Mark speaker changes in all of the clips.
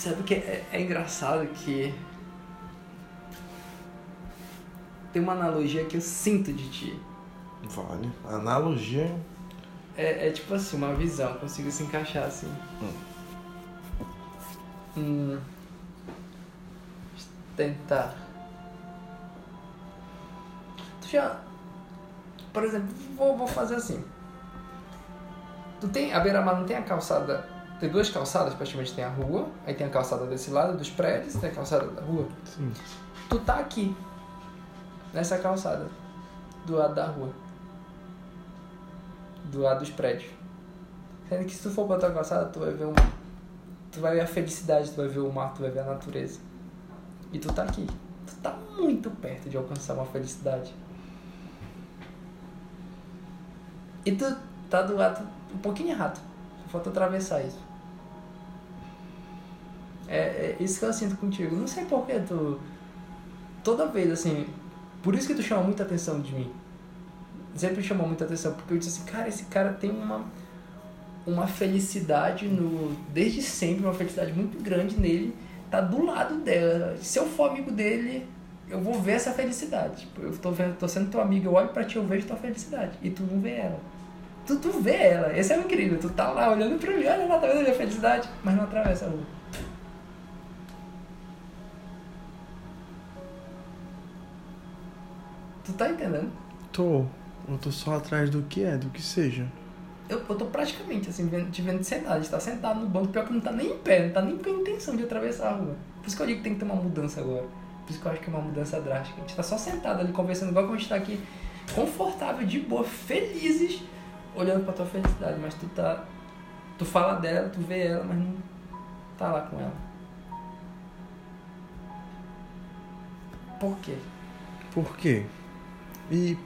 Speaker 1: Sabe que é, é engraçado que tem uma analogia que eu sinto de ti.
Speaker 2: Vale. Analogia.
Speaker 1: É, é tipo assim, uma visão, consigo se encaixar assim. Hum. Tentar. Tu já. Por exemplo, vou, vou fazer assim. Tu tem. A beira-mar não tem a calçada. Tem duas calçadas, praticamente tem a rua, aí tem a calçada desse lado dos prédios, tem a calçada da rua.
Speaker 2: Sim.
Speaker 1: Tu tá aqui. Nessa calçada. Do lado da rua. Do lado dos prédios. Sendo que se tu for pra tua calçada, tu vai ver um. Tu vai ver a felicidade, tu vai ver o mar, tu vai ver a natureza. E tu tá aqui. Tu tá muito perto de alcançar uma felicidade. E tu tá do lado um pouquinho errado. Só falta atravessar isso. É, é isso que eu sinto contigo. Não sei porquê tu. Toda vez assim. Por isso que tu chama muita atenção de mim. Sempre chamou muita atenção. Porque eu disse assim, cara, esse cara tem uma. Uma felicidade no. Desde sempre, uma felicidade muito grande nele. Tá do lado dela. Se eu for amigo dele, eu vou ver essa felicidade. Tipo, eu tô, vendo, tô sendo teu amigo, eu olho pra ti, eu vejo tua felicidade. E tu não vê ela. Tu, tu vê ela. Esse é o incrível. Tu tá lá olhando pra mim, olha lá, tá vendo a minha felicidade, mas não atravessa a rua. Tu tá entendendo?
Speaker 2: Tô. Eu tô só atrás do que é, do que seja.
Speaker 1: Eu, eu tô praticamente assim, vendo, te vendo sentado. A gente tá sentado no banco, pior que não tá nem em pé, não tá nem com a intenção de atravessar a rua. Por isso que eu digo que tem que ter uma mudança agora. Por isso que eu acho que é uma mudança drástica. A gente tá só sentado ali conversando, igual que a gente tá aqui, confortável, de boa, felizes, olhando pra tua felicidade. Mas tu tá. Tu fala dela, tu vê ela, mas não tá lá com ela. Por quê?
Speaker 2: Por quê? E,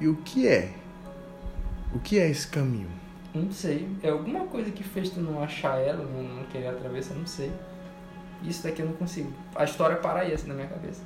Speaker 2: e o que é? O que é esse caminho?
Speaker 1: Não sei. É alguma coisa que fez tu não achar ela, não, querer atravessar, não sei. Isso daqui eu não consigo. A história para aí assim na minha cabeça.